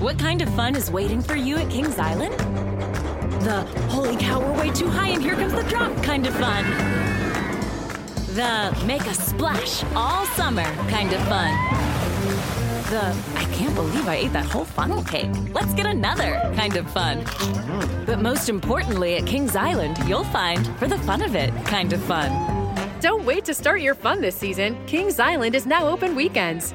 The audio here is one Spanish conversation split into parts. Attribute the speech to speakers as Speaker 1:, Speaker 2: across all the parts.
Speaker 1: What kind of fun is waiting for you at Kings Island? The holy cow, we're way too high and here comes the drop kind of fun. The make a splash all summer kind of fun. The I can't believe I ate that whole funnel cake. Let's get another kind of fun. But most importantly, at Kings Island, you'll find for the fun of it kind of fun.
Speaker 2: Don't wait to start your fun this season. Kings Island is now open weekends.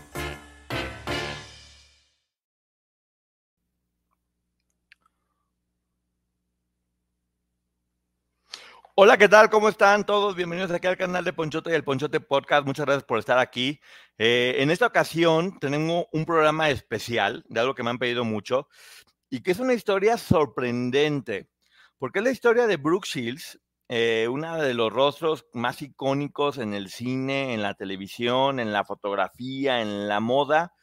Speaker 3: Hola, ¿qué tal? ¿Cómo están todos? Bienvenidos aquí al canal de Ponchote y el Ponchote Podcast. Muchas gracias por estar aquí. Eh, en esta ocasión tenemos un programa especial de algo que me han pedido mucho y que es una historia sorprendente, porque es la historia de Brooke Shields, eh, una de los rostros más icónicos en el cine, en la televisión, en la fotografía, en la moda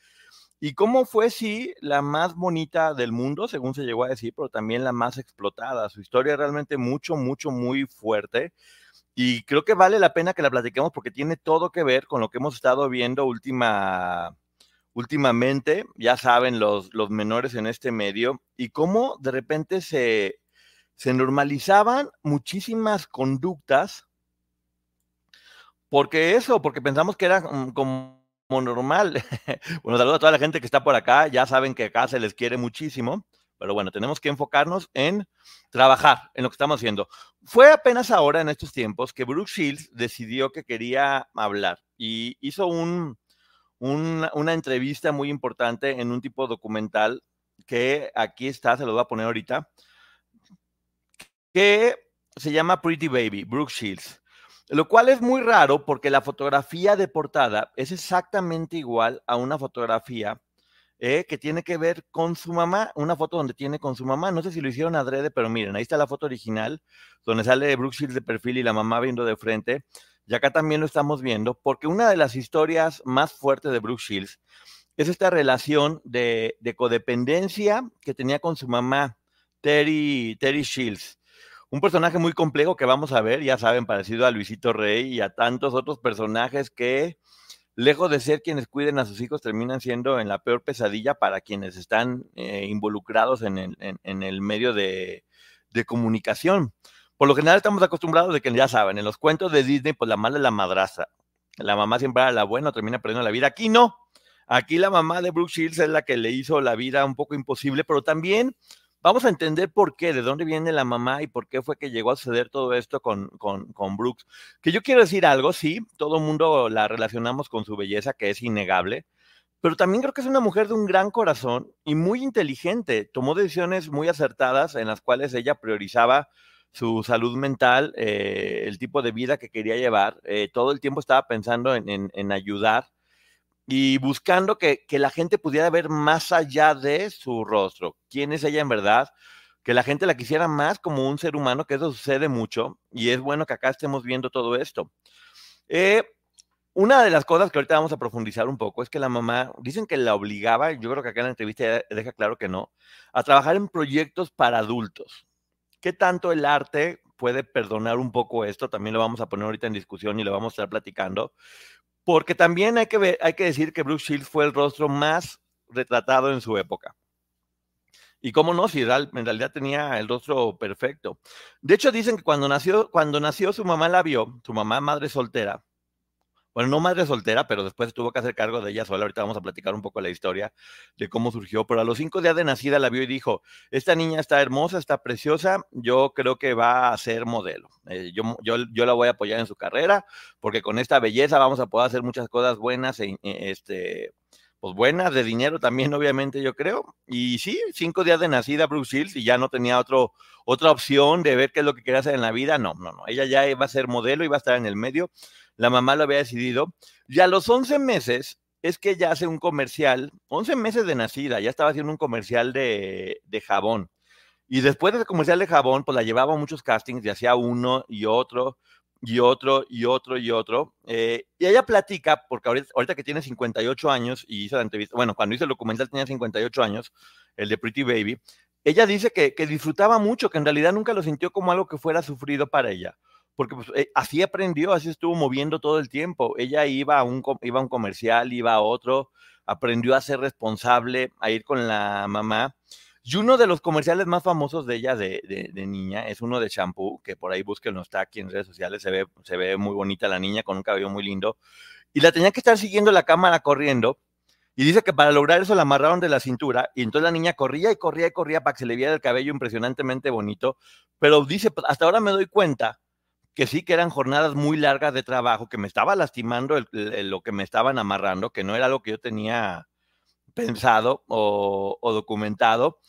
Speaker 3: y cómo fue, sí, la más bonita del mundo, según se llegó a decir, pero también la más explotada. Su historia es realmente mucho, mucho, muy fuerte. Y creo que vale la pena que la platiquemos porque tiene todo que ver con lo que hemos estado viendo última, últimamente, ya saben, los, los menores en este medio, y cómo de repente se, se normalizaban muchísimas conductas. Porque eso, porque pensamos que era mm, como como normal. bueno, saludos a toda la gente que está por acá. Ya saben que acá se les quiere muchísimo. Pero bueno, tenemos que enfocarnos en trabajar en lo que estamos haciendo. Fue apenas ahora, en estos tiempos, que Brooke Shields decidió que quería hablar y hizo un, una entrevista muy importante en un tipo documental que aquí está, se lo voy a poner ahorita, que se llama Pretty Baby, Brooke Shields. Lo cual es muy raro porque la fotografía de portada es exactamente igual a una fotografía eh, que tiene que ver con su mamá, una foto donde tiene con su mamá. No sé si lo hicieron adrede, pero miren, ahí está la foto original, donde sale Brooke Shields de perfil y la mamá viendo de frente. Y acá también lo estamos viendo, porque una de las historias más fuertes de Brooke Shields es esta relación de, de codependencia que tenía con su mamá, Terry, Terry Shields un personaje muy complejo que vamos a ver, ya saben, parecido a Luisito Rey y a tantos otros personajes que, lejos de ser quienes cuiden a sus hijos, terminan siendo en la peor pesadilla para quienes están eh, involucrados en el, medio de, comunicación. Por lo general estamos acostumbrados de que ya saben, en los cuentos de Disney, pues la mala es la madraza. La mamá siempre era la buena, termina perdiendo la vida. Aquí no. Aquí la mamá de Brooke Shields es la que le hizo la vida un poco imposible, pero también vamos a entender por qué, de dónde viene la mamá y por qué fue que llegó a suceder todo esto con, con, Brooks. Que yo quiero decir algo, sí, todo el mundo la relacionamos con su belleza, que es innegable, pero también creo que es una mujer de un gran corazón y muy inteligente. Tomó decisiones muy acertadas en las cuales ella priorizaba su salud mental, eh, el tipo de vida que quería llevar. Eh, todo el tiempo estaba pensando en, en ayudar y buscando que, la gente pudiera ver más allá de su rostro. ¿Quién es ella en verdad? Que la gente la quisiera más como un ser humano, que eso sucede mucho, y es bueno que acá estemos viendo todo esto. Eh, una de las cosas que ahorita vamos a profundizar un poco es que la mamá, dicen que la obligaba, yo creo que acá en la entrevista deja claro que no, a trabajar en proyectos para adultos. ¿Qué tanto el arte puede perdonar un poco esto? También lo vamos a poner ahorita en discusión y lo vamos a estar platicando porque también hay que, ver, hay que decir que Bruce Shields fue el rostro más retratado en su época. Y cómo no, si en realidad tenía el rostro perfecto. De hecho, dicen que cuando nació, cuando nació su mamá la vio, su mamá madre soltera, bueno, no madre soltera, pero después tuvo que hacer cargo de ella sola. Ahorita vamos a platicar un poco la historia de cómo surgió. Pero a los cinco días de nacida la vio y dijo, esta niña está hermosa, está preciosa, yo creo que va a ser modelo. Eh, yo, yo, yo, la voy a apoyar en su carrera, porque con esta belleza vamos a poder hacer muchas cosas buenas, e, este, pues buenas, de dinero también, obviamente, yo creo. Y sí, cinco días de nacida Bruce Shields y ya no tenía otro, otra opción de ver qué es lo que quería hacer en la vida. No, no, no. Ella ya iba a ser modelo, iba a estar en el medio la mamá lo había decidido, y a los 11 meses es que ella hace un comercial, 11 meses de nacida, ya estaba haciendo un comercial de, de jabón. Y después de ese comercial de jabón, pues la llevaba a muchos castings y hacía uno y otro y otro y otro y otro. Eh, y ella platica, porque ahorita, que tiene 58 años y hizo la entrevista, bueno, cuando hizo el documental tenía 58 años, el de Pretty Baby, ella dice que disfrutaba mucho, que en realidad nunca lo sintió como algo que fuera sufrido para ella porque pues, eh, así aprendió, así estuvo moviendo todo el tiempo. Ella iba a, un, iba a un comercial, iba a otro, aprendió a ser responsable, a ir con la mamá. Y uno de los comerciales más famosos de ella de, niña es uno de shampoo, que por ahí búsquenlo, está aquí en redes sociales, se ve, se ve muy bonita la niña con un cabello muy lindo. Y la tenía que estar siguiendo la cámara corriendo. Y dice que para lograr eso la amarraron de la cintura y entonces la niña corría y corría y corría para que se le viera el cabello impresionantemente bonito. Pero dice, pues, hasta ahora me doy cuenta que sí que eran jornadas muy largas de trabajo, que me estaba lastimando lo que me estaban amarrando, que no era lo que yo tenía pensado o, documentado,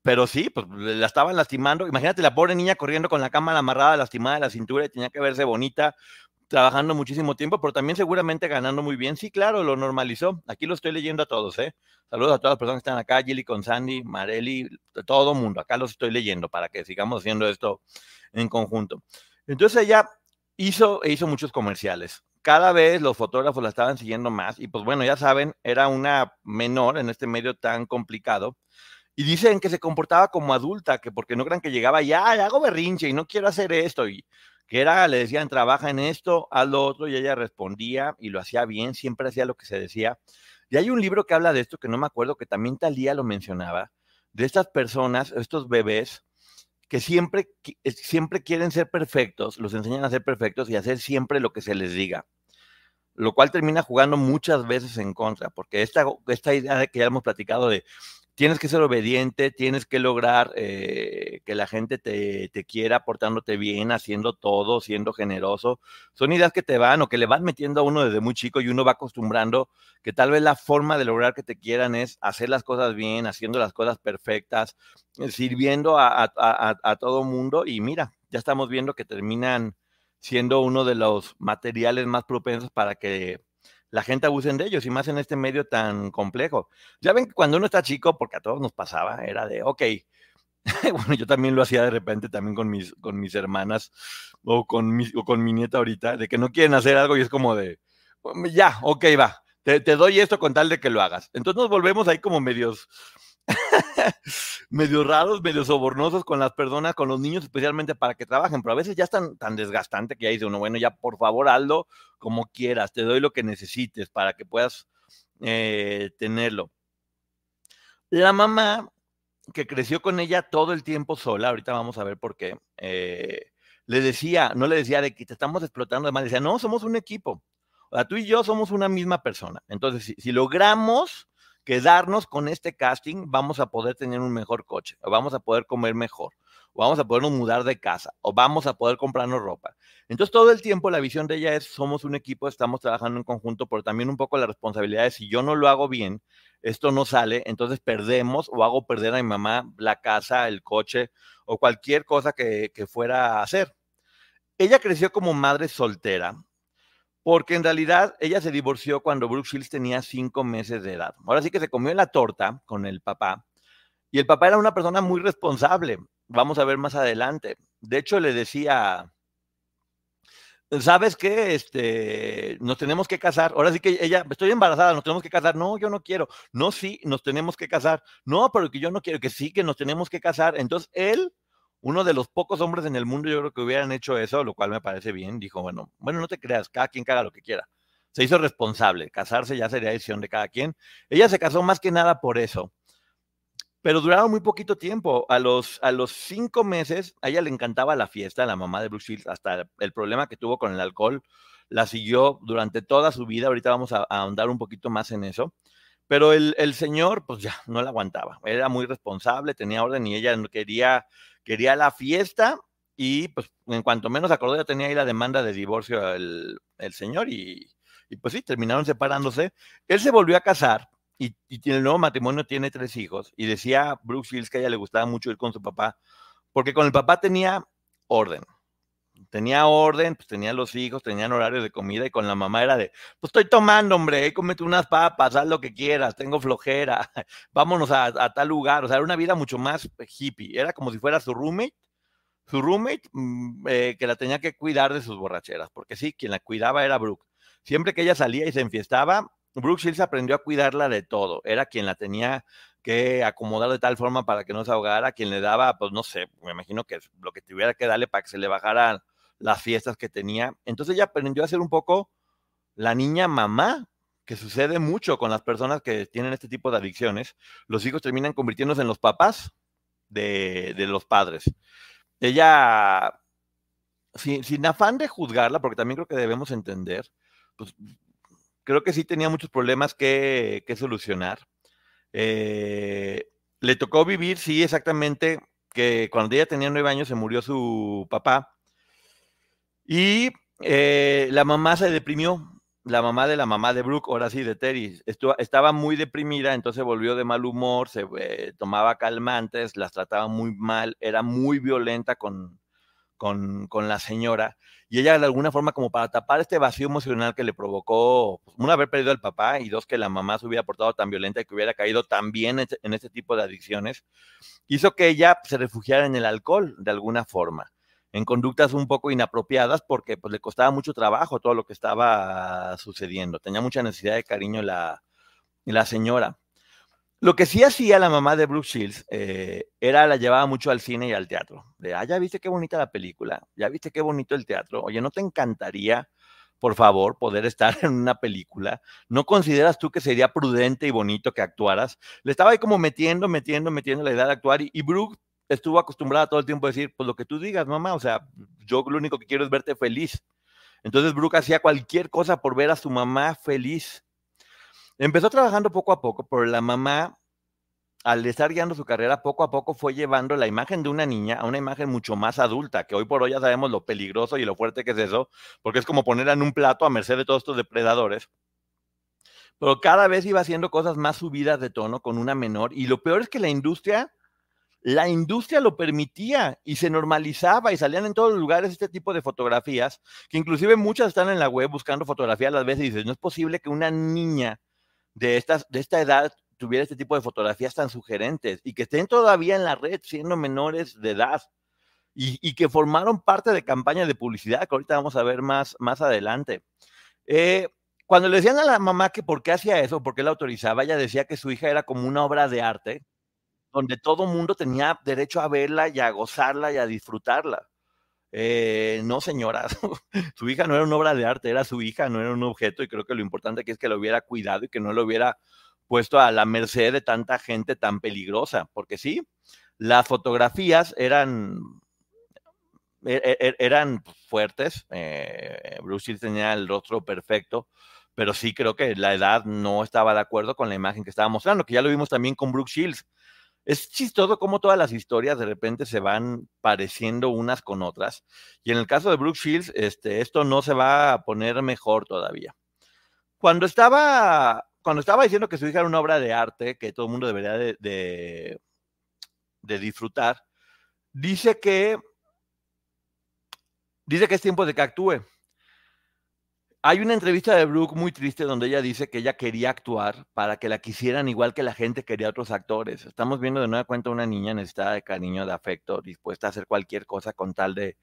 Speaker 3: pero sí, pues la estaban lastimando. Imagínate la pobre niña corriendo con la cámara amarrada, lastimada de la cintura y tenía que verse bonita, trabajando muchísimo tiempo, pero también seguramente ganando muy bien. Sí, claro, lo normalizó. Aquí lo estoy leyendo a todos, ¿eh? Saludos a todas las personas que están acá, Gilly con Sandy, Mareli, todo mundo. Acá los estoy leyendo para que sigamos haciendo esto en conjunto. Entonces ella hizo, hizo muchos comerciales. Cada vez los fotógrafos la estaban siguiendo más y pues bueno, ya saben, era una menor en este medio tan complicado. Y dicen que se comportaba como adulta, que porque no crean que llegaba ya, ya hago berrinche y no quiero hacer esto. Y que era, le decían, trabaja en esto, haz lo otro, y ella respondía y lo hacía bien, siempre hacía lo que se decía. Y hay un libro que habla de esto, que no me acuerdo, que también Talía lo mencionaba, de estas personas, estos bebés que siempre, siempre quieren ser perfectos, los enseñan a ser perfectos y hacer siempre lo que se les diga. Lo cual termina jugando muchas veces en contra, porque esta, esta idea de que ya hemos platicado de tienes que ser obediente, tienes que lograr eh, que la gente te, te, quiera portándote bien, haciendo todo, siendo generoso. Son ideas que te van o que le van metiendo a uno desde muy chico y uno va acostumbrando que tal vez la forma de lograr que te quieran es hacer las cosas bien, haciendo las cosas perfectas, eh, sirviendo a, a, a, a todo mundo. Y mira, ya estamos viendo que terminan siendo uno de los materiales más propensos para que la gente abusen de ellos y más en este medio tan complejo. Ya ven que cuando uno está chico, porque a todos nos pasaba, era de, ok, bueno, yo también lo hacía de repente también con mis, con mis hermanas o con, mi, o con mi nieta ahorita, de que no quieren hacer algo y es como de, ya, ok, va, te, te doy esto con tal de que lo hagas. Entonces nos volvemos ahí como medios medio raros, medio sobornosos con las personas, con los niños, especialmente para que trabajen, pero a veces ya están tan desgastante que ya dice uno, bueno, ya por favor hazlo como quieras, te doy lo que necesites para que puedas eh, tenerlo. La mamá que creció con ella todo el tiempo sola, ahorita vamos a ver por qué, eh, le decía, no le decía de que te estamos explotando, además decía, no, somos un equipo. O tú y yo somos una misma persona. Entonces, si logramos quedarnos con este casting, vamos a poder tener un mejor coche, o vamos a poder comer mejor, o vamos a podernos mudar de casa, o vamos a poder comprarnos ropa. Entonces, todo el tiempo la visión de ella es, somos un equipo, estamos trabajando en conjunto, pero también un poco la responsabilidad de si yo no lo hago bien, esto no sale, entonces perdemos o hago perder a mi mamá la casa, el coche o cualquier cosa que, que fuera a hacer. Ella creció como madre soltera, porque en realidad ella se divorció cuando Brooke Shields tenía cinco meses de edad. Ahora sí que se comió la torta con el papá, y el papá era una persona muy responsable. Vamos a ver más adelante. De hecho, le decía, ¿sabes qué? Este, nos tenemos que casar. Ahora sí que ella, estoy embarazada, nos tenemos que casar. No, yo no quiero. No, sí, nos tenemos que casar. No, pero que yo no quiero, que sí, que nos tenemos que casar. Entonces, él uno de los pocos hombres en el mundo, yo creo que hubieran hecho eso, lo cual me parece bien. Dijo, bueno, bueno, no te creas, cada quien caga lo que quiera. Se hizo responsable. Casarse ya sería decisión de cada quien. Ella se casó más que nada por eso. Pero duraron muy poquito tiempo. A los, a los cinco meses, a ella le encantaba la fiesta, la mamá de Bruce Shields, hasta el problema que tuvo con el alcohol, la siguió durante toda su vida. Ahorita vamos a, a ahondar un poquito más en eso. Pero el, el, señor, pues ya, no la aguantaba. Era muy responsable, tenía orden y ella quería quería la fiesta y pues en cuanto menos acordó ya tenía ahí la demanda de divorcio el, el señor y, y, pues sí, terminaron separándose. Él se volvió a casar y, tiene el nuevo matrimonio, tiene tres hijos y decía Brooke Shields que a ella le gustaba mucho ir con su papá porque con el papá tenía orden. Tenía orden, pues tenía los hijos, tenían horarios de comida y con la mamá era de, pues estoy tomando, hombre, cómete unas papas, haz lo que quieras, tengo flojera, vámonos a, tal lugar. O sea, era una vida mucho más hippie. Era como si fuera su roommate, su roommate mm, eh, que la tenía que cuidar de sus borracheras, porque sí, quien la cuidaba era Brooke. Siempre que ella salía y se enfiestaba, Brooke Shields aprendió a cuidarla de todo. Era quien la tenía que acomodar de tal forma para que no se ahogara, quien le daba, pues no sé, me imagino que lo que tuviera que darle para que se le bajaran las fiestas que tenía. Entonces ella aprendió a ser un poco la niña mamá, que sucede mucho con las personas que tienen este tipo de adicciones. Los hijos terminan convirtiéndose en los papás de, los padres. Ella, sin, afán de juzgarla, porque también creo que debemos entender, pues creo que sí tenía muchos problemas que, solucionar. Eh, le tocó vivir, sí, exactamente, que cuando ella tenía nueve años se murió su papá y eh, la mamá se deprimió, la mamá de la mamá de Brooke, ahora sí, de Terry, estaba muy deprimida, entonces volvió de mal humor, se eh, tomaba calmantes, las trataba muy mal, era muy violenta con, con, con, la señora. Y ella de alguna forma como para tapar este vacío emocional que le provocó, pues, una, haber perdido al papá y dos, que la mamá se hubiera portado tan violenta que hubiera caído también en este tipo de adicciones, hizo que ella se refugiara en el alcohol de alguna forma en conductas un poco inapropiadas porque pues, le costaba mucho trabajo todo lo que estaba sucediendo. Tenía mucha necesidad de cariño la, la señora. Lo que sí hacía la mamá de Brooke Shields eh, era la llevaba mucho al cine y al teatro. De, ah, ya viste qué bonita la película, ya viste qué bonito el teatro. Oye, ¿no te encantaría, por favor, poder estar en una película? ¿No consideras tú que sería prudente y bonito que actuaras? Le estaba ahí como metiendo, metiendo, metiendo la idea de actuar y, y Brooke estuvo acostumbrada todo el tiempo a decir, pues lo que tú digas, mamá, o sea, yo lo único que quiero es verte feliz. Entonces Brooke hacía cualquier cosa por ver a su mamá feliz. Empezó trabajando poco a poco, pero la mamá, al estar guiando su carrera, poco a poco fue llevando la imagen de una niña a una imagen mucho más adulta, que hoy por hoy ya sabemos lo peligroso y lo fuerte que es eso, porque es como ponerla en un plato a merced de todos estos depredadores. Pero cada vez iba haciendo cosas más subidas de tono con una menor, y lo peor es que la industria la industria lo permitía y se normalizaba y salían en todos los lugares este tipo de fotografías, que inclusive muchas están en la web buscando fotografías a las veces y dices, no es posible que una niña de, de esta edad tuviera este tipo de fotografías tan sugerentes y que estén todavía en la red siendo menores de edad y, que formaron parte de campañas de publicidad que ahorita vamos a ver más, más adelante. Eh, cuando le decían a la mamá que por qué hacía eso, por qué la autorizaba, ella decía que su hija era como una obra de arte donde todo mundo tenía derecho a verla y a gozarla y a disfrutarla. Eh, no, señora, su hija no era una obra de arte, era su hija, no era un objeto, y creo que lo importante aquí es que lo hubiera cuidado y que no lo hubiera puesto a la merced de tanta gente tan peligrosa, porque sí, las fotografías eran, e, e, e, eran fuertes, eh, Bruce Willis tenía el rostro perfecto, pero sí creo que la edad no estaba de acuerdo con la imagen que estaba mostrando, que ya lo vimos también con Brooke Shields es chistoso cómo todas las historias de repente se van pareciendo unas con otras. Y en el caso de Brooke Shields, este, esto no se va a poner mejor todavía. Cuando estaba, cuando estaba diciendo que su hija era una obra de arte que todo el mundo debería de, de, disfrutar, dice que dice que es tiempo de que actúe. Hay una entrevista de Brooke muy triste donde ella dice que ella quería actuar para que la quisieran igual que la gente quería a otros actores. Estamos viendo de nueva cuenta una niña necesitada de cariño, de afecto, dispuesta a hacer cualquier cosa con tal de,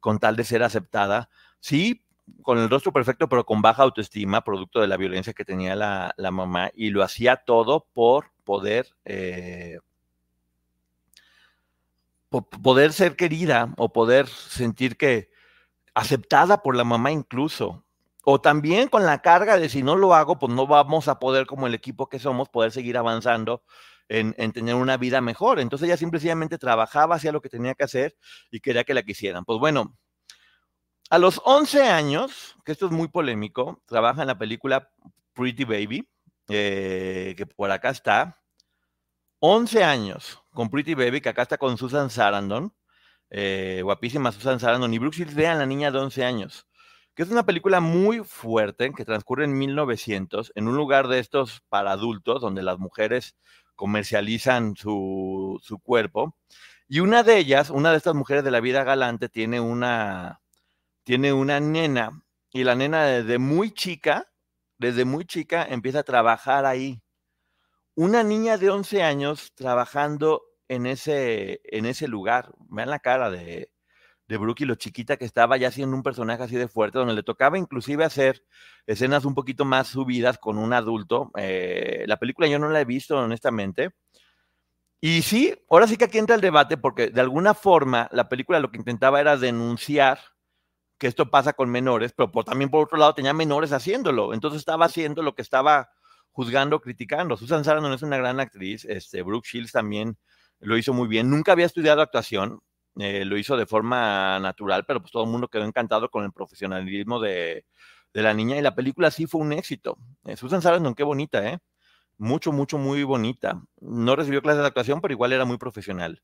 Speaker 3: con tal de ser aceptada. Sí, con el rostro perfecto, pero con baja autoestima, producto de la violencia que tenía la, mamá, y lo hacía todo por poder, eh, por poder ser querida o poder sentir que aceptada por la mamá incluso o también con la carga de si no lo hago, pues no vamos a poder, como el equipo que somos, poder seguir avanzando en, tener una vida mejor. Entonces ella simplemente trabajaba, hacía lo que tenía que hacer y quería que la quisieran. Pues bueno, a los 11 años, que esto es muy polémico, trabaja en la película Pretty Baby, eh, que por acá está. 11 años con Pretty Baby, que acá está con Susan Sarandon, eh, guapísima Susan Sarandon, y Brooke Shields, vean la niña de 11 años que es una película muy fuerte que transcurre en 1900 en un lugar de estos para adultos donde las mujeres comercializan su, cuerpo. Y una de ellas, una de estas mujeres de la vida galante, tiene una, tiene una nena y la nena desde muy chica, desde muy chica empieza a trabajar ahí. Una niña de 11 años trabajando en ese, en ese lugar. Vean la cara de, de Brooke y lo chiquita que estaba ya siendo un personaje así de fuerte, donde le tocaba inclusive hacer escenas un poquito más subidas con un adulto. Eh, la película yo no la he visto, honestamente. Y sí, ahora sí que aquí entra el debate, porque de alguna forma la película lo que intentaba era denunciar que esto pasa con menores, pero también por otro lado tenía menores haciéndolo. Entonces estaba haciendo lo que estaba juzgando, criticando. Susan Sarandon es una gran actriz, este, Brooke Shields también lo hizo muy bien. Nunca había estudiado actuación, eh, lo hizo de forma natural, pero pues todo el mundo quedó encantado con el profesionalismo de, de la niña y la película sí fue un éxito. Eh, Susan Sarandon, qué bonita, ¿eh? Mucho, mucho, muy bonita. No recibió clases de actuación, pero igual era muy profesional.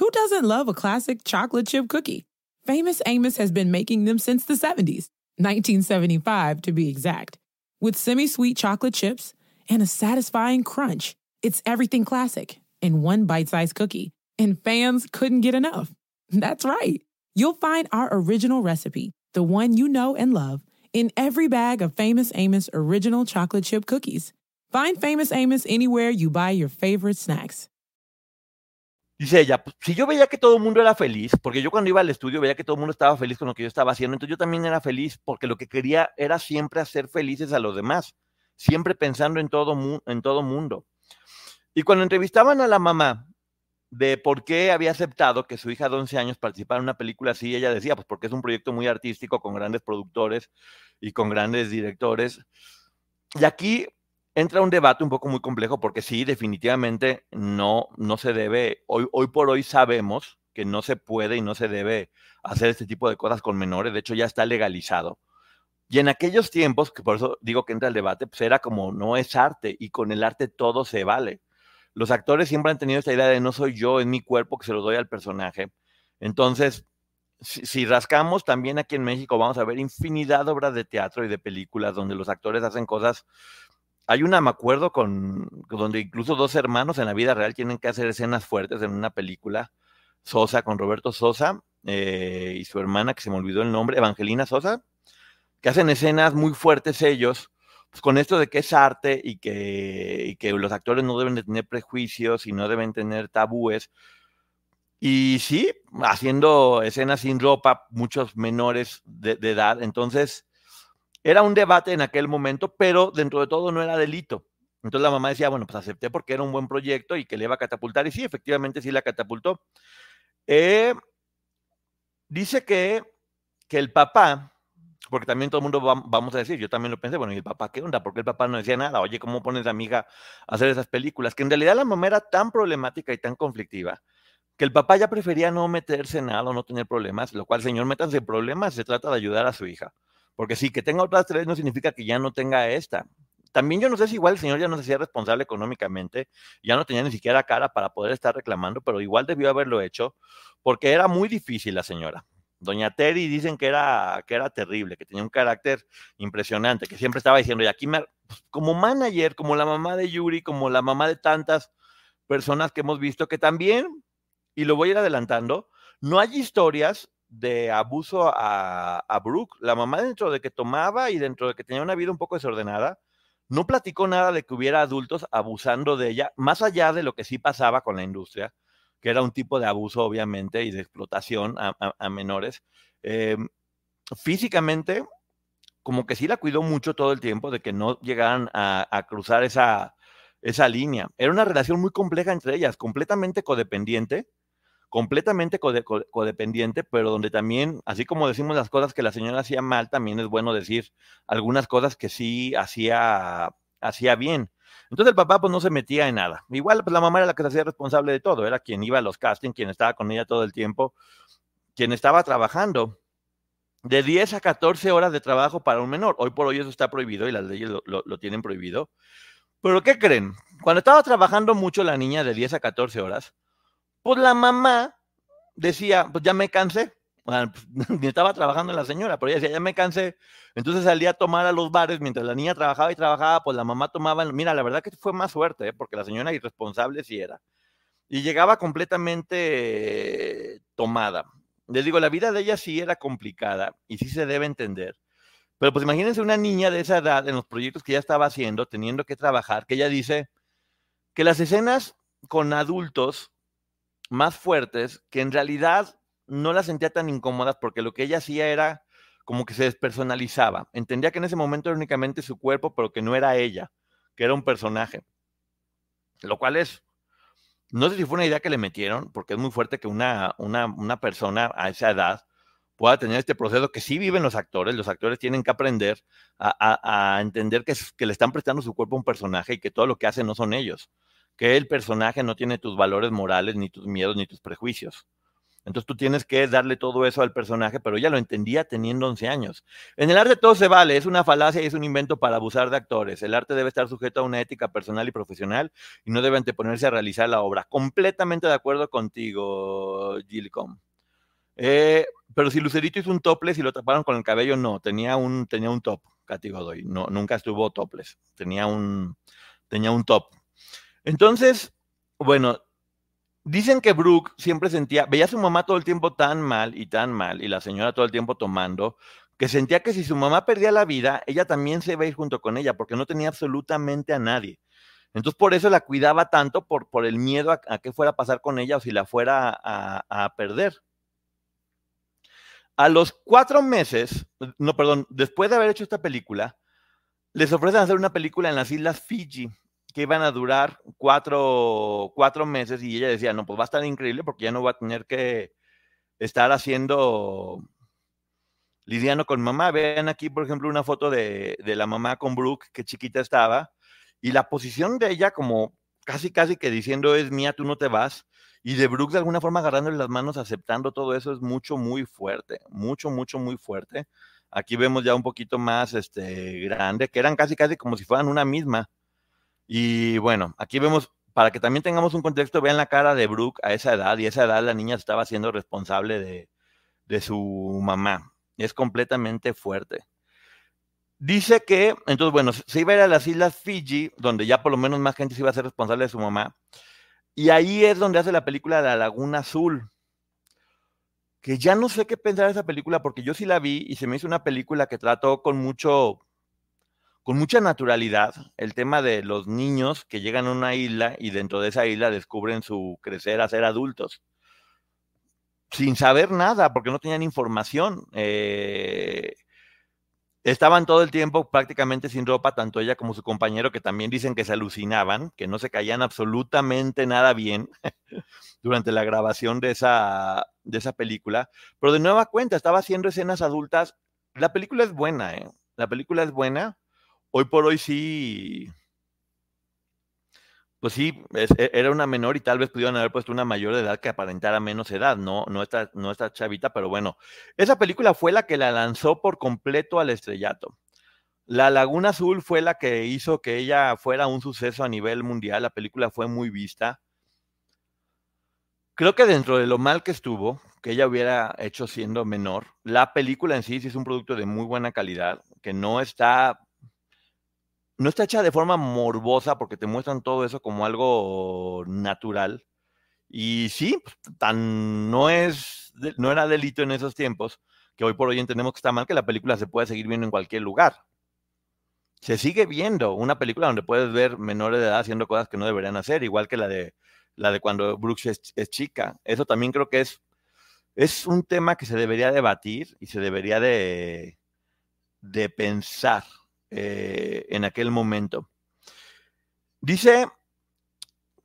Speaker 4: Who doesn't love a classic chocolate chip cookie? Famous Amos has been making them since the 70s, 1975 to be exact. With semi sweet chocolate chips and a satisfying crunch, it's everything classic in one bite sized cookie and fans couldn't get enough. That's right. You'll find our original recipe, the one you know and love, in every bag of Famous Amos original chocolate chip cookies. Find Famous Amos anywhere you buy your favorite snacks.
Speaker 3: Dice ella, pues, si yo veía que todo el mundo era feliz, porque yo cuando iba al estudio veía que todo el mundo estaba feliz con lo que yo estaba haciendo, entonces yo también era feliz porque lo que quería era siempre hacer felices a los demás, siempre pensando en todo, en todo mundo. Y cuando entrevistaban a la mamá de por qué había aceptado que su hija de 11 años participara en una película así, ella decía, pues porque es un proyecto muy artístico con grandes productores y con grandes directores. Y aquí entra un debate un poco muy complejo porque sí, definitivamente no, no se debe, hoy, hoy por hoy sabemos que no se puede y no se debe hacer este tipo de cosas con menores, de hecho ya está legalizado. Y en aquellos tiempos, que por eso digo que entra el debate, pues era como no es arte y con el arte todo se vale los actores siempre han tenido esta idea de no soy yo, es mi cuerpo que se lo doy al personaje. Entonces, si, rascamos también aquí en México, vamos a ver infinidad de obras de teatro y de películas donde los actores hacen cosas. Hay una, me acuerdo, con donde incluso dos hermanos en la vida real tienen que hacer escenas fuertes en una película. Sosa con Roberto Sosa eh, y su hermana, que se me olvidó el nombre, Evangelina Sosa, que hacen escenas muy fuertes ellos con esto de que es arte y que, que los actores no deben de tener prejuicios y no deben tener tabúes. Y sí, haciendo escenas sin ropa, muchos menores de, edad. Entonces, era un debate en aquel momento, pero dentro de todo no era delito. Entonces la mamá decía, bueno, pues acepté porque era un buen proyecto y que le iba a catapultar. Y sí, efectivamente sí la catapultó. Eh, dice que, que el papá porque también todo el mundo vamos a decir, yo también lo pensé, bueno, ¿y el papá qué onda? Porque el papá no decía nada? Oye, ¿cómo pones a amiga a hacer esas películas? Que en realidad la mamá era tan problemática y tan conflictiva que el papá ya prefería no meterse en nada o no tener problemas, lo cual, señor, métanse en problemas, se trata de ayudar a su hija. Porque sí, que tenga otras tres no significa que ya no tenga esta. También yo no sé si igual el señor ya no se hacía responsable económicamente, ya no tenía ni siquiera cara para poder estar reclamando, pero igual debió haberlo hecho, porque era muy difícil la señora. Doña Terry dicen que era, que era terrible, que tenía un carácter impresionante, que siempre estaba diciendo, y aquí pues, como manager, como la mamá de Yuri, como la mamá de tantas personas que hemos visto, que también, y lo voy a ir adelantando, no hay historias de abuso a Brooke. La mamá dentro de que tomaba y dentro de que tenía una vida un poco desordenada, no platicó nada de que hubiera adultos abusando de ella, más allá de lo que sí pasaba con la industria que era un tipo de abuso, obviamente, y de explotación a, menores. Em, físicamente, como que sí la cuidó mucho todo el tiempo de que no llegaran a, cruzar esa, esa línea. Era una relación muy compleja entre ellas, completamente codependiente, completamente codependiente, pero donde también, así como decimos las cosas que la señora hacía mal, también es bueno decir algunas cosas que sí hacía, hacía bien. Entonces el papá pues no se metía en nada. Igual pues la mamá era la que se hacía responsable de todo, era quien iba a los castings, quien estaba con ella todo el tiempo, quien estaba trabajando. De 10 a 14 horas de trabajo para un menor. Hoy por hoy eso está prohibido y las leyes lo, tienen prohibido. Pero ¿qué creen? Cuando estaba trabajando mucho la niña de 10 a 14 horas, pues la mamá decía, pues ya me cansé, ni estaba trabajando la señora, pero ella decía, ya me cansé. Entonces salía a tomar a los bares mientras la niña trabajaba y trabajaba, pues la mamá tomaba. Mira, la verdad que fue más suerte, ¿eh? porque la señora irresponsable sí era. Y llegaba completamente tomada. les digo, la vida de ella sí era complicada y sí se debe entender. Pero pues imagínense una niña de esa edad en los proyectos que ella estaba haciendo, teniendo que trabajar, que ella dice que las escenas con adultos más fuertes, que en realidad no las sentía tan incómodas porque lo que ella hacía era como que se despersonalizaba. Entendía que en ese momento era únicamente su cuerpo, pero que no era ella, que era un personaje. Lo cual es, no sé si fue una idea que le metieron, porque es muy fuerte que una, una, persona a esa edad pueda tener este proceso que sí viven los actores. Los actores tienen que aprender a, entender que, que, le están prestando su cuerpo a un personaje y que todo lo que hacen no son ellos. Que el personaje no tiene tus valores morales, ni tus miedos, ni tus prejuicios. Entonces tú tienes que darle todo eso al personaje, pero ella lo entendía teniendo 11 años. En el arte todo se vale, es una falacia y es un invento para abusar de actores. El arte debe estar sujeto a una ética personal y profesional y no debe anteponerse a realizar la obra. Completamente de acuerdo contigo, Gilcom. Eh, pero si Lucerito hizo un topless y lo taparon con el cabello, no, tenía un, tenía un top, Katy Godoy. No, nunca estuvo topless, tenía un, tenía un top. Entonces, bueno, Dicen que Brooke siempre sentía, veía a su mamá todo el tiempo tan mal y tan mal, y la señora todo el tiempo tomando, que sentía que si su mamá perdía la vida, ella también se iba a ir junto con ella, porque no tenía absolutamente a nadie. Entonces por eso la cuidaba tanto, por, por el miedo a, que fuera a pasar con ella o si la fuera a, a perder. A los cuatro meses, no, perdón, después de haber hecho esta película, les ofrecen hacer una película en las Islas Fiji que iban a durar cuatro, cuatro meses y ella decía, no, pues va a estar increíble porque ya no va a tener que estar haciendo lidiando con mamá. Vean aquí, por ejemplo, una foto de, de, la mamá con Brooke, que chiquita estaba, y la posición de ella como casi, casi que diciendo es mía, tú no te vas, y de Brooke de alguna forma agarrándole las manos, aceptando todo eso, es mucho, muy fuerte, mucho, mucho, muy fuerte. Aquí vemos ya un poquito más este, grande, que eran casi, casi como si fueran una misma. Y bueno, aquí vemos, para que también tengamos un contexto, vean la cara de Brooke a esa edad, y a esa edad la niña estaba siendo responsable de, de su mamá. Es completamente fuerte. Dice que, entonces, bueno, se iba a ir a las Islas Fiji, donde ya por lo menos más gente se iba a ser responsable de su mamá. Y ahí es donde hace la película La Laguna Azul. Que ya no sé qué pensar de esa película, porque yo sí la vi y se me hizo una película que trató con mucho con mucha naturalidad el tema de los niños que llegan a una isla y dentro de esa isla descubren su crecer a ser adultos, sin saber nada, porque no tenían información. Eh, estaban todo el tiempo prácticamente sin ropa, tanto ella como su compañero, que también dicen que se alucinaban, que no se caían absolutamente nada bien durante la grabación de esa, de esa película. Pero de nueva cuenta, estaba haciendo escenas adultas. La película es buena, ¿eh? La película es buena hoy por hoy sí, pues sí, e, era una menor y tal vez pudieran haber puesto una mayor de edad que aparentara menos edad, no, no no esta chavita, pero bueno, esa película fue la que la lanzó por completo al estrellato. La Laguna Azul fue la que hizo que ella fuera un suceso a nivel mundial, la película fue muy vista. Creo que dentro de lo mal que estuvo, que ella hubiera hecho siendo menor, la película en sí sí es un producto de muy buena calidad, que no está no está hecha de forma morbosa porque te muestran todo eso como algo natural. Y sí, pues, tan no es, no era delito en esos tiempos que hoy por hoy entendemos que está mal que la película se puede seguir viendo en cualquier lugar. Se sigue viendo una película donde puedes ver menores de edad haciendo cosas que no deberían hacer, igual que la de la de cuando Brooks es, chica. Eso también creo que es, es un tema que se debería debatir y se debería de, de pensar. Eh, en aquel momento. Dice,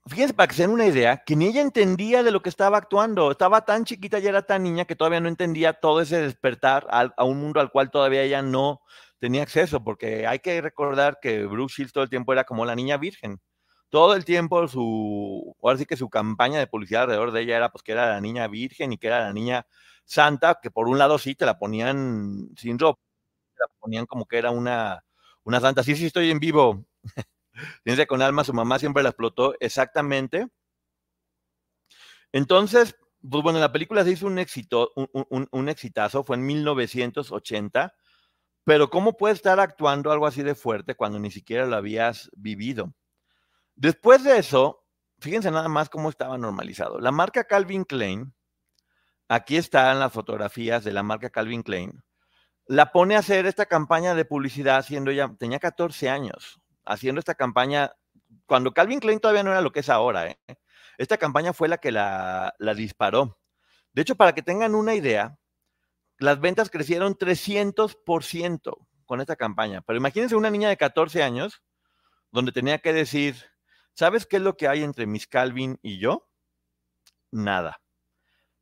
Speaker 3: fíjense para que se den una idea, que ni ella entendía de lo que estaba actuando. Estaba tan chiquita y era tan niña que todavía no entendía todo ese despertar a, un mundo al cual todavía ella no tenía acceso, porque hay que recordar que Bruce Shields todo el tiempo era como la niña virgen. Todo el tiempo su, ahora sí que su campaña de publicidad alrededor de ella era pues que era la niña virgen y que era la niña santa, que por un lado sí te la ponían sin ropa, te la ponían como que era una una santa, sí, sí, estoy en vivo. Piensa con alma, su mamá siempre la explotó, exactamente. Entonces, pues bueno, la película se hizo un éxito, un, un, exitazo, fue en 1980, pero ¿cómo puedes estar actuando algo así de fuerte cuando ni siquiera lo habías vivido? Después de eso, fíjense nada más cómo estaba normalizado. La marca Calvin Klein aquí están las fotografías de la marca Calvin Klein. La pone a hacer esta campaña de publicidad siendo ella, tenía 14 años, haciendo esta campaña, cuando Calvin Klein todavía no era lo que es ahora. ¿eh? Esta campaña fue la que la, la disparó. De hecho, para que tengan una idea, las ventas crecieron 300% con esta campaña. Pero imagínense una niña de 14 años donde tenía que decir, ¿sabes qué es lo que hay entre Miss Calvin y yo? Nada.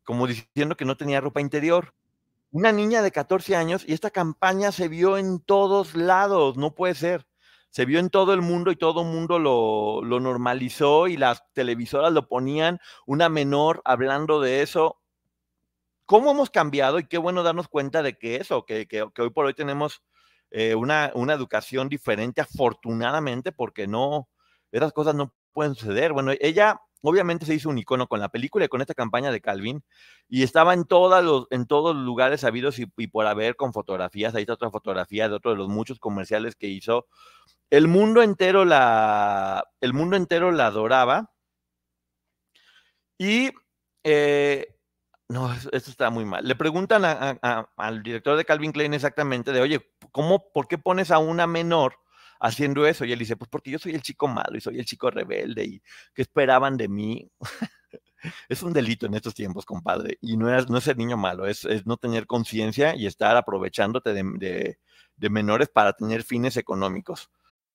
Speaker 3: Como diciendo que no tenía ropa interior. Una niña de 14 años y esta campaña se vio en todos lados, no puede ser. Se vio en todo el mundo y todo el mundo lo, lo normalizó y las televisoras lo ponían, una menor hablando de eso cómo hemos cambiado y qué bueno darnos cuenta de que eso, que, que, hoy por hoy tenemos eh, una, una, educación diferente, afortunadamente, porque no, esas cosas no pueden suceder. Bueno, ella obviamente se hizo un icono con la película y con esta campaña de Calvin y estaba en, todos los, en todos los lugares sabidos y, y, por haber con fotografías, ahí está otra fotografía de otro de los muchos comerciales que hizo. El mundo entero la, el mundo entero la adoraba y eh, no, esto está muy mal. Le preguntan al director de Calvin Klein exactamente de, oye, ¿cómo, por qué pones a una menor haciendo eso? Y él dice, pues porque yo soy el chico malo y soy el chico rebelde y ¿qué esperaban de mí? es un delito en estos tiempos, compadre. Y no es, no ser niño malo, es, no tener conciencia y estar aprovechándote de menores para tener fines económicos.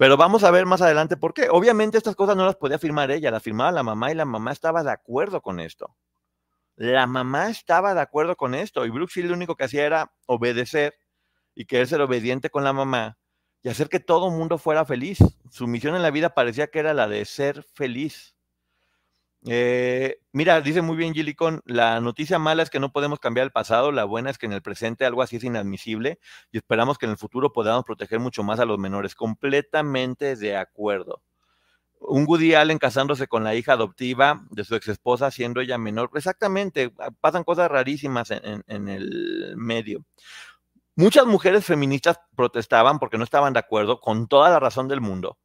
Speaker 3: Pero vamos a ver más adelante por qué. Obviamente estas cosas no las podía firmar ella, las firmaba la mamá y la mamá estaba de acuerdo con esto. La mamá estaba de acuerdo con esto y Brooke lo único que hacía era obedecer y querer ser obediente con la mamá y hacer que todo el mundo fuera feliz. Su misión en la vida parecía que era la de ser feliz. Eh, mira, dice muy bien Gillicon, la noticia mala es que no podemos cambiar el pasado, la buena es que en el presente algo así es inadmisible y esperamos que en el futuro podamos proteger mucho más a los menores. Completamente de acuerdo. Un Woody Allen casándose con la hija adoptiva de su ex esposa, siendo ella menor. Exactamente, pasan cosas rarísimas en, el medio. Muchas mujeres feministas protestaban porque no estaban de acuerdo, con toda la razón del mundo,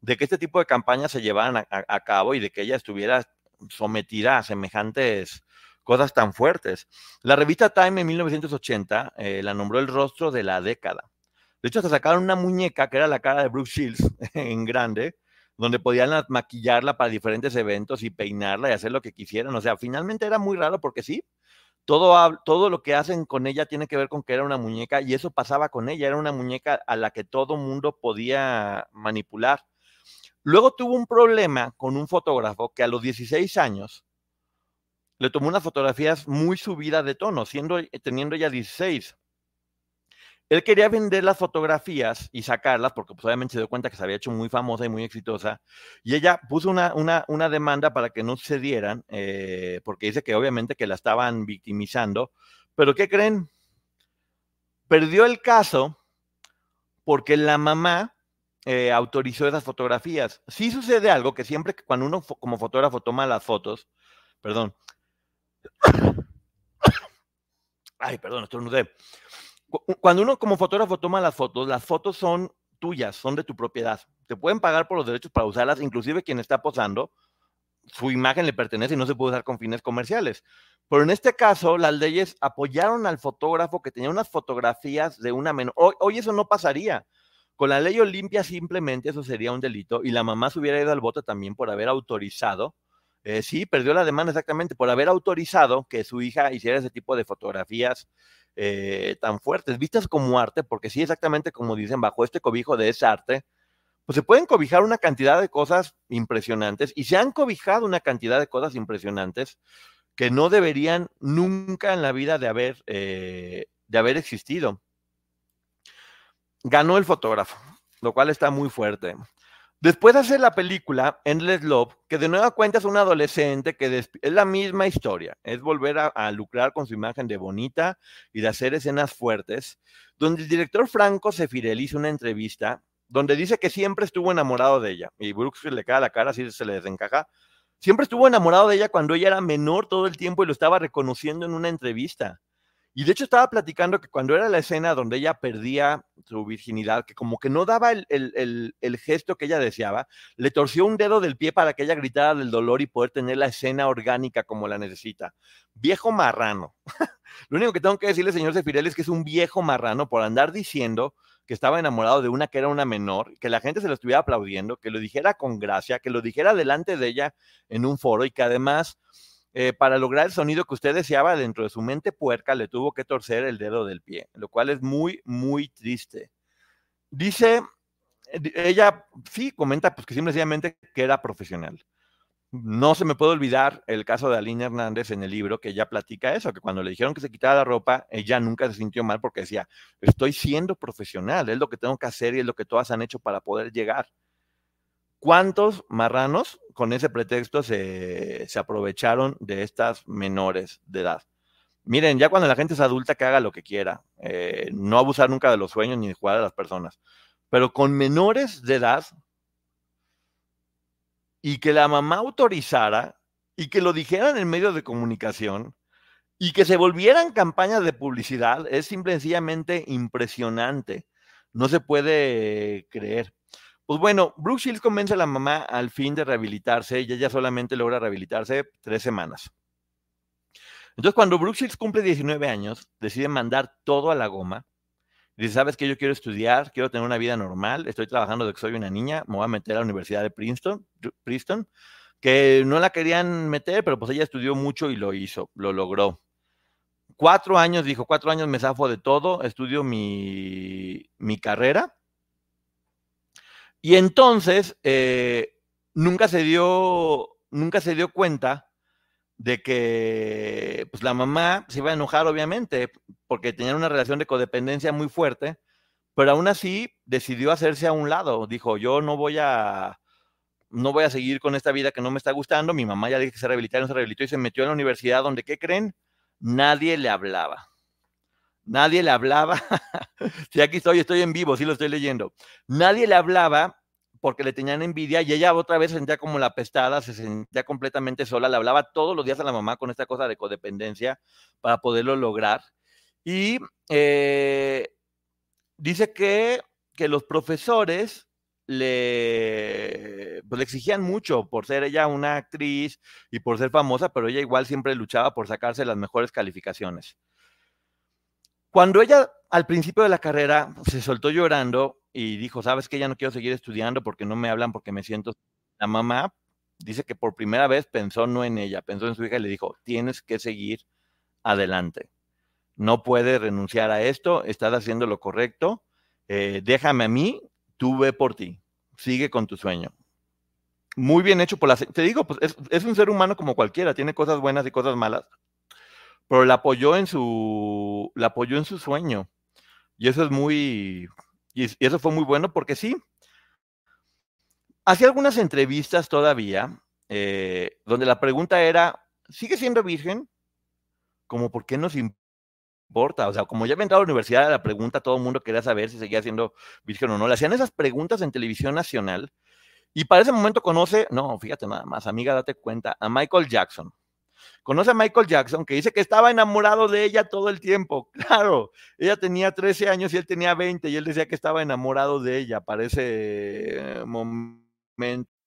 Speaker 3: de que este tipo de campañas se llevaran a cabo y de que ella estuviera sometida a semejantes cosas tan fuertes. La revista Time en 1980 eh, la nombró el rostro de la década. De hecho, hasta sacaron una muñeca que era la cara de Brooke Shields en grande, donde podían maquillarla para diferentes eventos y peinarla y hacer lo que quisieran. O sea, finalmente era muy raro porque sí, todo, todo lo que hacen con ella tiene que ver con que era una muñeca y eso pasaba con ella, era una muñeca a la que todo mundo podía manipular. Luego tuvo un problema con un fotógrafo que a los 16 años le tomó unas fotografías muy subidas de tono, siendo, eh, teniendo ya 16. Él quería vender las fotografías y sacarlas, porque pues, obviamente se dio cuenta que se había hecho muy famosa y muy exitosa, y ella puso una, una, demanda para que no se dieran, eh, porque dice que obviamente que la estaban victimizando, pero ¿qué creen? Perdió el caso porque la mamá eh, autorizó esas fotografías. Sí sucede algo que siempre cuando uno como fotógrafo toma las fotos, perdón. Ay, perdón, estornudé. Cuando uno como fotógrafo toma las fotos, las fotos son tuyas, son de tu propiedad. Te pueden pagar por los derechos para usarlas, inclusive quien está posando, su imagen le pertenece y no se puede usar con fines comerciales. Pero en este caso, las leyes apoyaron al fotógrafo que tenía unas fotografías de una menor. hoy eso no pasaría. Con la ley Olimpia simplemente eso sería un delito y la mamá se hubiera ido al voto también por haber autorizado, eh, sí, perdió la demanda exactamente por haber autorizado que su hija hiciera ese tipo de fotografías eh, tan fuertes, vistas como arte, porque sí, exactamente como dicen, bajo este cobijo de ese arte, pues se pueden cobijar una cantidad de cosas impresionantes y se han cobijado una cantidad de cosas impresionantes que no deberían nunca en la vida de haber, eh, de haber existido ganó el fotógrafo, lo cual está muy fuerte. Después hace la película Endless Love, que de nueva cuenta es un adolescente que es la misma historia, es volver a, lucrar con su imagen de bonita y de hacer escenas fuertes, donde el director Franco Sefirel hizo una entrevista donde dice que siempre estuvo enamorado de ella, y Brooks le cae la cara, así se le desencaja, siempre estuvo enamorado de ella cuando ella era menor todo el tiempo y lo estaba reconociendo en una entrevista. Y de hecho estaba platicando que cuando era la escena donde ella perdía su virginidad, que como que no daba el, gesto que ella deseaba, le torció un dedo del pie para que ella gritara del dolor y poder tener la escena orgánica como la necesita. Viejo marrano. Lo único que tengo que decirle, señor Sefirel, es que es un viejo marrano por andar diciendo que estaba enamorado de una que era una menor, que la gente se lo estuviera aplaudiendo, que lo dijera con gracia, que lo dijera delante de ella en un foro y que además eh, para lograr el sonido que usted deseaba dentro de su mente puerca, le tuvo que torcer el dedo del pie, lo cual es muy, muy triste. Dice, eh, ella sí comenta pues que simplemente que era profesional. No se me puede olvidar el caso de Aline Hernández en el libro, que ella platica eso, que cuando le dijeron que se quitara la ropa, ella nunca se sintió mal porque decía, estoy siendo profesional, es lo que tengo que hacer y es lo que todas han hecho para poder llegar. ¿Cuántos marranos con ese pretexto se, aprovecharon de estas menores de edad? Miren, ya cuando la gente es adulta, que haga lo que quiera. Eh, no abusar nunca de los sueños ni de jugar a las personas. Pero con menores de edad y que la mamá autorizara y que lo dijeran en medios de comunicación y que se volvieran campañas de publicidad es simplemente impresionante. No se puede creer. Pues bueno, Brooke Shields convence a la mamá al fin de rehabilitarse y ella solamente logra rehabilitarse tres semanas. Entonces, cuando Brooke Shields cumple 19 años, decide mandar todo a la goma. Dice, ¿sabes que Yo quiero estudiar, quiero tener una vida normal, estoy trabajando de que soy una niña, me voy a meter a la Universidad de Princeton, Princeton, que no la querían meter, pero pues ella estudió mucho y lo hizo, lo logró. Cuatro años, dijo, cuatro años me zafo de todo, estudio mi, mi carrera y entonces eh, nunca se dio, nunca se dio cuenta de que pues, la mamá se iba a enojar, obviamente, porque tenían una relación de codependencia muy fuerte, pero aún así decidió hacerse a un lado. Dijo, yo no voy a, no voy a seguir con esta vida que no me está gustando. Mi mamá ya dije que se rehabilitara, no se rehabilitó y se metió en la universidad donde, ¿qué creen? Nadie le hablaba. Nadie le hablaba. si aquí estoy, estoy en vivo, sí lo estoy leyendo. Nadie le hablaba porque le tenían envidia y ella otra vez se sentía como la pestada, se sentía completamente sola, le hablaba todos los días a la mamá con esta cosa de codependencia para poderlo lograr. Y eh, dice que, que los profesores le, pues, le exigían mucho por ser ella una actriz y por ser famosa, pero ella igual siempre luchaba por sacarse las mejores calificaciones. Cuando ella al principio de la carrera se soltó llorando y dijo, sabes que ya no quiero seguir estudiando porque no me hablan, porque me siento... La mamá dice que por primera vez pensó no en ella, pensó en su hija y le dijo, tienes que seguir adelante. No puedes renunciar a esto, estás haciendo lo correcto, eh, déjame a mí, tú ve por ti, sigue con tu sueño. Muy bien hecho por la... Te digo, pues es, es un ser humano como cualquiera, tiene cosas buenas y cosas malas, pero la apoyó en su, la apoyó en su sueño. Y eso es muy, y, eso fue muy bueno porque sí. Hacía algunas entrevistas todavía, eh, donde la pregunta era, ¿sigue siendo virgen? Como, ¿por qué nos importa? O sea, como ya había entrado a la universidad, la pregunta, todo el mundo quería saber si seguía siendo virgen o no. Le hacían esas preguntas en televisión nacional y para ese momento conoce, no, fíjate nada más, amiga, date cuenta, a Michael Jackson. Conoce a Michael Jackson, que dice que estaba enamorado de ella todo el tiempo. Claro, ella tenía 13 años y él tenía 20 y él decía que estaba enamorado de ella para ese momento.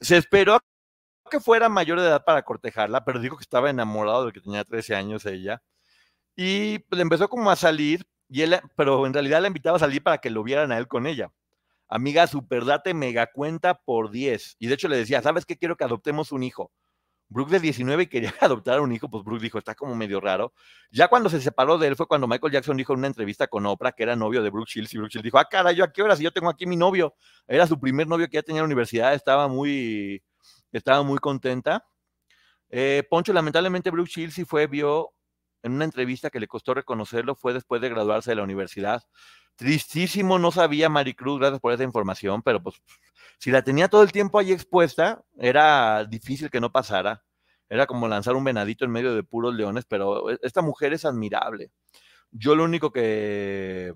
Speaker 3: se esperó que fuera mayor de edad para cortejarla, pero dijo que estaba enamorado de que tenía 13 años ella. Y le empezó como a salir, y él, pero en realidad la invitaba a salir para que lo vieran a él con ella. amiga, super date mega cuenta por 10. Y de hecho le decía, ¿sabes qué? Quiero que adoptemos un hijo. Brooke de 19 y quería adoptar un hijo, pues Brooke dijo, está como medio raro. Ya cuando se separó de él fue cuando Michael Jackson dijo en una entrevista con Oprah que era novio de Brooke Shields y Brooke Shields dijo, ah, cara, ¿yo a qué hora? Si yo tengo aquí mi novio. Era su primer novio que ya tenía en la universidad, estaba muy, estaba muy contenta. Eh, Poncho, lamentablemente Brooke Shields sí fue, vio en una entrevista que le costó reconocerlo, fue después de graduarse de la universidad. Tristísimo, no sabía Maricruz, gracias por esa información, pero pues si la tenía todo el tiempo ahí expuesta, era difícil que no pasara. Era como lanzar un venadito en medio de puros leones, pero e, esta mujer es admirable. Yo lo único que,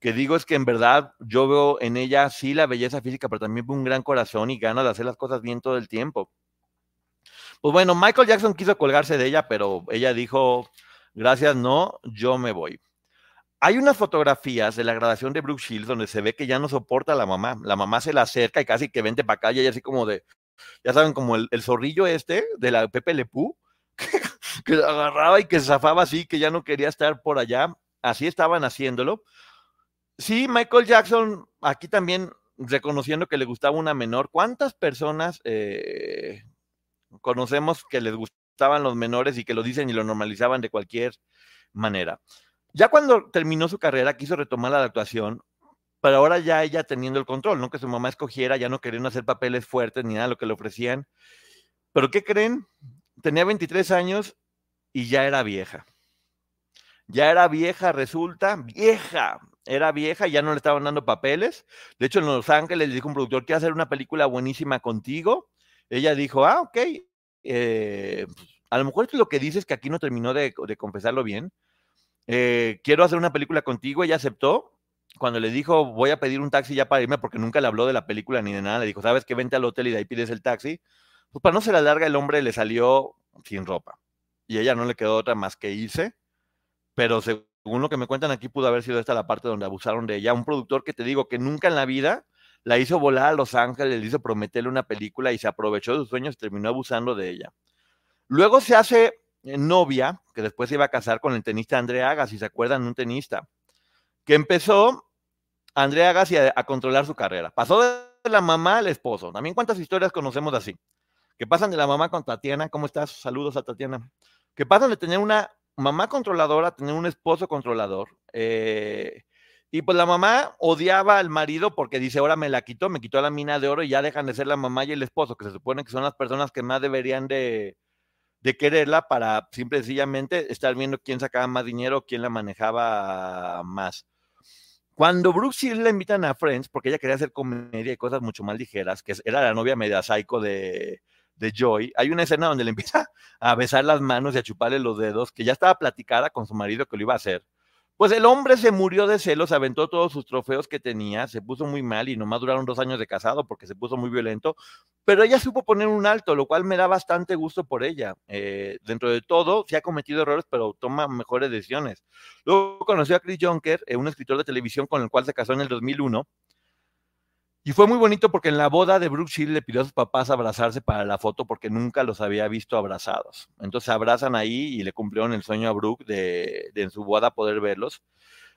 Speaker 3: que digo es que en verdad yo veo en ella sí la belleza física, pero también un gran corazón y ganas de hacer las cosas bien todo el tiempo. Pues bueno, Michael Jackson quiso colgarse de ella, pero ella dijo, gracias, no, yo me voy. Hay unas fotografías de la grabación de Brooke Shields donde se ve que ya no soporta a la mamá. La mamá se la acerca y casi que vente para acá y así como de, ya saben, como el, zorrillo este de la Pepe Lepú, que, que agarraba y que se zafaba así, que ya no quería estar por allá. Así estaban haciéndolo. Sí, Michael Jackson, aquí también reconociendo que le gustaba una menor. ¿Cuántas personas eh, conocemos que les gustaban los menores y que lo dicen y lo normalizaban de cualquier manera? Ya cuando terminó su carrera, quiso retomar la actuación, pero ahora ya ella teniendo el control, no que su mamá escogiera, ya no querían hacer papeles fuertes ni nada de lo que le ofrecían. Pero ¿qué creen? Tenía 23 años y ya era vieja. Ya era vieja, resulta, vieja. Era vieja y ya no le estaban dando papeles. De hecho, en Los Ángeles le dijo un productor, quiero hacer una película buenísima contigo. Ella dijo, ah, ok. Eh, a lo mejor es lo que dices que aquí no terminó de confesarlo bien, eh, quiero hacer una película contigo, ella aceptó. Cuando le dijo, voy a pedir un taxi ya para irme, porque nunca le habló de la película ni de nada, le dijo, sabes que vente al hotel y de ahí pides el taxi. Pues para no se la larga, el hombre le salió sin ropa. Y ella no le quedó otra más que irse. Pero según lo que me cuentan aquí, pudo haber sido esta la parte donde abusaron de ella. Un productor que te digo que nunca en la vida la hizo volar a Los Ángeles, le hizo prometerle una película y se aprovechó de sus sueños y terminó abusando de ella. Luego se hace novia, que después se iba a casar con el tenista André Agassi, si se acuerdan, un tenista, que empezó André Agassi a, a, controlar su carrera. Pasó de la mamá al esposo. También cuántas historias conocemos así. Que pasan de la mamá con Tatiana. ¿Cómo estás? Saludos a Tatiana. Que pasan de tener una mamá controladora a tener un esposo controlador. Eh, y pues la mamá odiaba al marido porque dice, ahora me la quitó, me quitó la mina de oro y ya dejan de ser la mamá y el esposo, que se supone que son las personas que más deberían de, de quererla para simple y sencillamente estar viendo quién sacaba más dinero, quién la manejaba más. Cuando Brooke Shields la invitan a Friends, porque ella quería hacer comedia y cosas mucho más ligeras, que era la novia media psycho de, de Joy, hay una escena donde le empieza a besar las manos y a chuparle los dedos, que ya estaba platicada con su marido que lo iba a hacer. Pues el hombre se murió de celos, aventó todos sus trofeos que tenía, se puso muy mal y nomás duraron dos años de casado porque se puso muy violento, pero ella supo poner un alto, lo cual me da bastante gusto por ella. Eh, dentro de todo, sí ha cometido errores, pero toma mejores decisiones. Luego conoció a Chris Junker, eh, un escritor de televisión con el cual se casó en el 2001, y fue muy bonito porque en la boda de Brooke Shields le pidió a sus papás abrazarse para la foto porque nunca los había visto abrazados. Entonces se abrazan ahí y le cumplieron el sueño a Brooke de, en su boda poder verlos.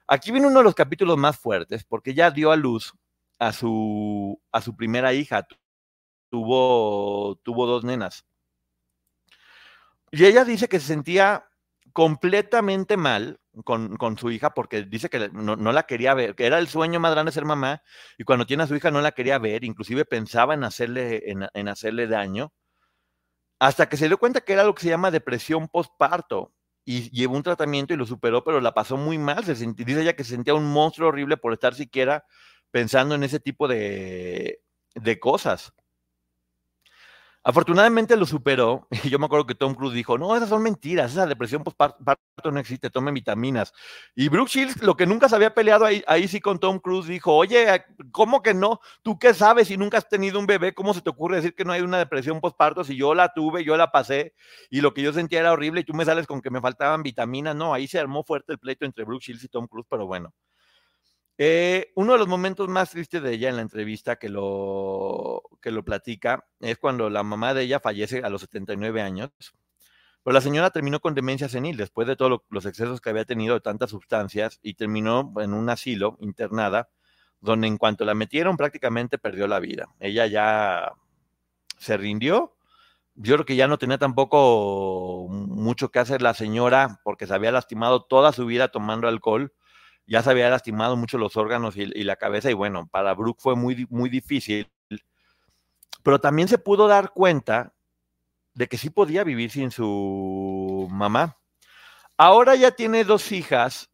Speaker 3: Aquí viene uno de los capítulos más fuertes porque ya dio a luz a su, a su primera hija. Tuvo, tuvo dos nenas. Y ella dice que se sentía completamente mal con, con, su hija porque dice que no, no, la quería ver, que era el sueño más grande ser mamá y cuando tiene a su hija no la quería ver, inclusive pensaba en hacerle, en, en hacerle daño, hasta que se dio cuenta que era lo que se llama depresión postparto y llevó un tratamiento y lo superó, pero la pasó muy mal, se dice ella que se sentía un monstruo horrible por estar siquiera pensando en ese tipo de, de cosas. Afortunadamente lo superó y yo me acuerdo que Tom Cruise dijo, no, esas son mentiras, esa depresión postparto no existe, tomen vitaminas. Y Brooke Shields, lo que nunca se había peleado ahí, ahí sí con Tom Cruise, dijo, oye, ¿cómo que no? ¿Tú qué sabes si nunca has tenido un bebé? ¿Cómo se te ocurre decir que no hay una depresión postparto si yo la tuve, yo la pasé y lo que yo sentía era horrible y tú me sales con que me faltaban vitaminas? No, ahí se armó fuerte el pleito entre Brooke Shields y Tom Cruise, pero bueno. Eh, uno de los momentos más tristes de ella en la entrevista que lo, que lo platica es cuando la mamá de ella fallece a los 79 años. Pero la señora terminó con demencia senil después de todos los excesos que había tenido de tantas sustancias y terminó en un asilo internada donde en cuanto la metieron prácticamente perdió la vida. Ella ya se rindió. Yo creo que ya no tenía tampoco mucho que hacer la señora porque se había lastimado toda su vida tomando alcohol. Ya se había lastimado mucho los órganos y, y la cabeza y bueno, para Brooke fue muy, muy difícil. Pero también se pudo dar cuenta de que sí podía vivir sin su mamá. Ahora ya tiene dos hijas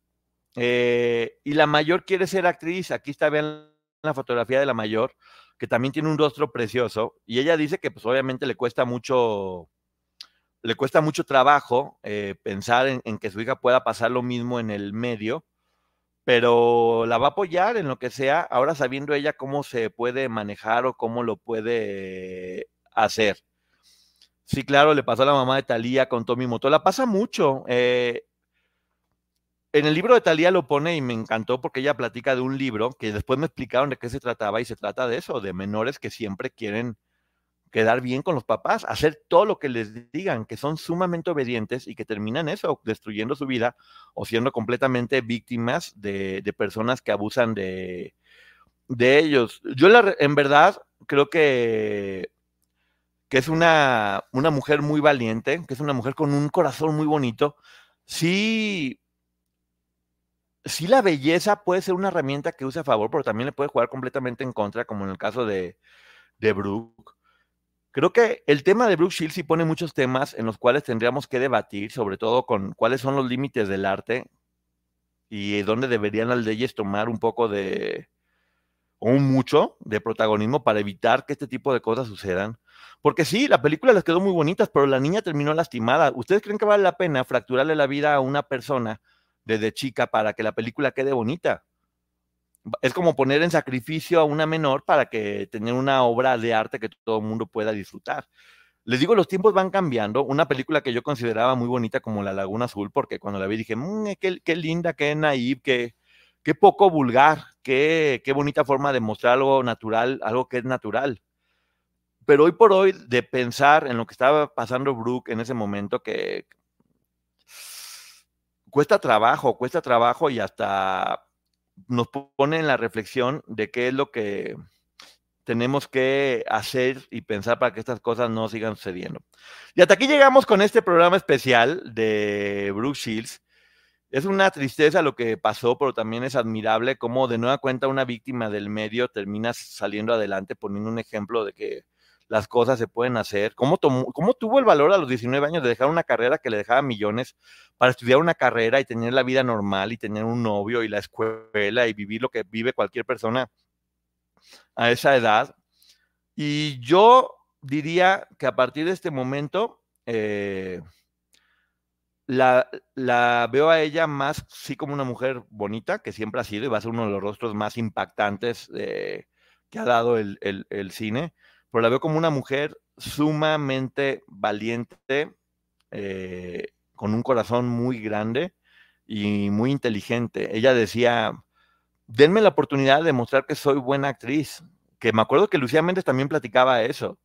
Speaker 3: eh, y la mayor quiere ser actriz. Aquí está bien la fotografía de la mayor, que también tiene un rostro precioso. Y ella dice que pues obviamente le cuesta mucho, le cuesta mucho trabajo eh, pensar en, en, que su hija pueda pasar lo mismo en el medio, pero la va a apoyar en lo que sea, ahora sabiendo ella cómo se puede manejar o cómo lo puede hacer. Sí, claro, le pasó a la mamá de Talía con Tommy Motola. Pasa mucho. Eh, en el libro de Talía lo pone y me encantó porque ella platica de un libro que después me explicaron de qué se trataba y se trata de eso, de menores que siempre quieren quedar bien con los papás, hacer todo lo que les digan, que son sumamente obedientes y que terminan eso, destruyendo su vida o siendo completamente víctimas de, personas que abusan de, ellos. Yo en verdad creo que que es una, una mujer muy valiente, que es una mujer con un corazón muy bonito, sí, sí la belleza puede ser una herramienta que use a favor, pero también le puede jugar completamente en contra, como en el caso de, de Brooke. Creo que el tema de Brooke Shields sí pone muchos temas en los cuales tendríamos que debatir, sobre todo con cuáles son los límites del arte y dónde deberían las leyes tomar un poco de, o un mucho de protagonismo para evitar que este tipo de cosas sucedan. Porque sí, la película les quedó muy bonitas, pero la niña terminó lastimada. ¿Ustedes creen que vale la pena fracturarle la vida a una persona desde chica para que la película quede bonita? Es como poner en sacrificio a una menor para que tener una obra de arte que todo el mundo pueda disfrutar. Les digo, los tiempos van cambiando. Una película que yo consideraba muy bonita como La Laguna Azul, porque cuando la vi dije, mmm, qué, qué, linda, qué naive, qué, qué poco vulgar, qué, qué bonita forma de mostrar algo natural, algo que es natural pero hoy por hoy, de pensar en lo que estaba pasando Brooke en ese momento, que cuesta trabajo, cuesta trabajo y hasta nos pone en la reflexión de qué es lo que tenemos que hacer y pensar para que estas cosas no sigan sucediendo. Y hasta aquí llegamos con este programa especial de Brooke Shields. Es una tristeza lo que pasó, pero también es admirable cómo de nueva cuenta una víctima del medio termina saliendo adelante, poniendo un ejemplo de que las cosas se pueden hacer. ¿Cómo, ¿Cómo tuvo el valor a los 19 años de dejar una carrera que le dejaba millones para estudiar una carrera y tener la vida normal y tener un novio y la escuela y vivir lo que vive cualquier persona a esa edad? Y yo diría que a partir de este momento eh, la, la, veo a ella más sí como una mujer bonita, que siempre ha sido y va a ser uno de los rostros más impactantes eh, que ha dado el, el cine pero la veo como una mujer sumamente valiente, eh, con un corazón muy grande y muy inteligente. Ella decía, denme la oportunidad de mostrar que soy buena actriz, que me acuerdo que Lucía Méndez también platicaba eso.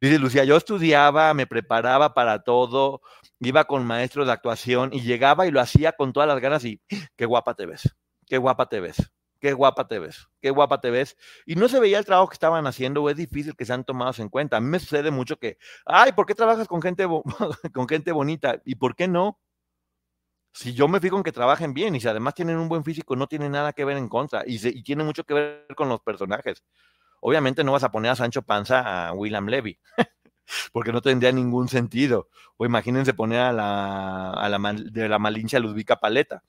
Speaker 3: Dice Lucía, yo estudiaba, me preparaba para todo, iba con maestros de actuación y llegaba y lo hacía con todas las ganas y qué guapa te ves, qué guapa te ves qué guapa te ves, qué guapa te ves. Y no se veía el trabajo que estaban haciendo, o es difícil que sean tomados en cuenta. A mí me sucede mucho que, ay, ¿por qué trabajas con gente, con gente bonita? ¿Y por qué no? Si yo me fijo en que trabajen bien y si además tienen un buen físico, no tiene nada que ver en contra y, se, tiene mucho que ver con los personajes. Obviamente no vas a poner a Sancho Panza a William Levy, porque no tendría ningún sentido. O imagínense poner a la, a la de la Malincha Ludvica Paleta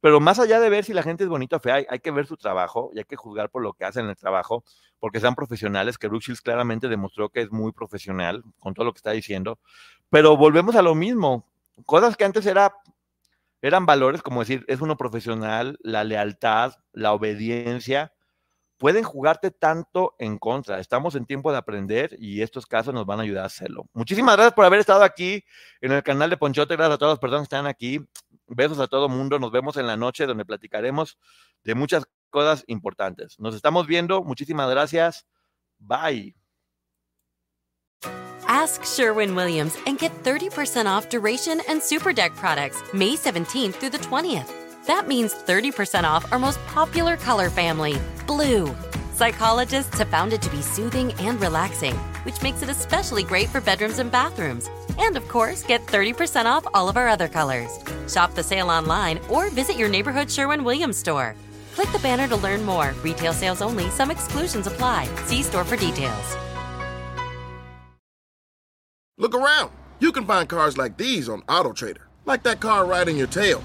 Speaker 3: pero más allá de ver si la gente es bonita o fea, hay, que ver su trabajo y hay que juzgar por lo que hacen en el trabajo, porque sean profesionales, que Brooke Shields claramente demostró que es muy profesional con todo lo que está diciendo. Pero volvemos a lo mismo. Cosas que antes era, eran valores, como decir, es uno profesional, la lealtad, la obediencia, pueden jugarte tanto en contra. Estamos en tiempo de aprender y estos casos nos van a ayudar a hacerlo. Muchísimas gracias por haber estado aquí en el canal de Ponchote. Gracias a todas las personas que están aquí. Besos a todo mundo. Nos vemos en la noche donde platicaremos de muchas cosas importantes. Nos estamos viendo. Muchísimas gracias. Bye.
Speaker 5: Ask Sherwin Williams and get 30% off duration and super deck products May 17th through the 20th. That means 30% off our most popular color family, blue. Psychologists have found it to be soothing and relaxing, which makes it especially great for bedrooms and bathrooms. And of course, get 30% off all of our other colors. Shop the sale online or visit your neighborhood Sherwin Williams store. Click the banner to learn more. Retail sales only, some exclusions apply. See store for details.
Speaker 6: Look around. You can find cars like these on AutoTrader, like that car riding your tail.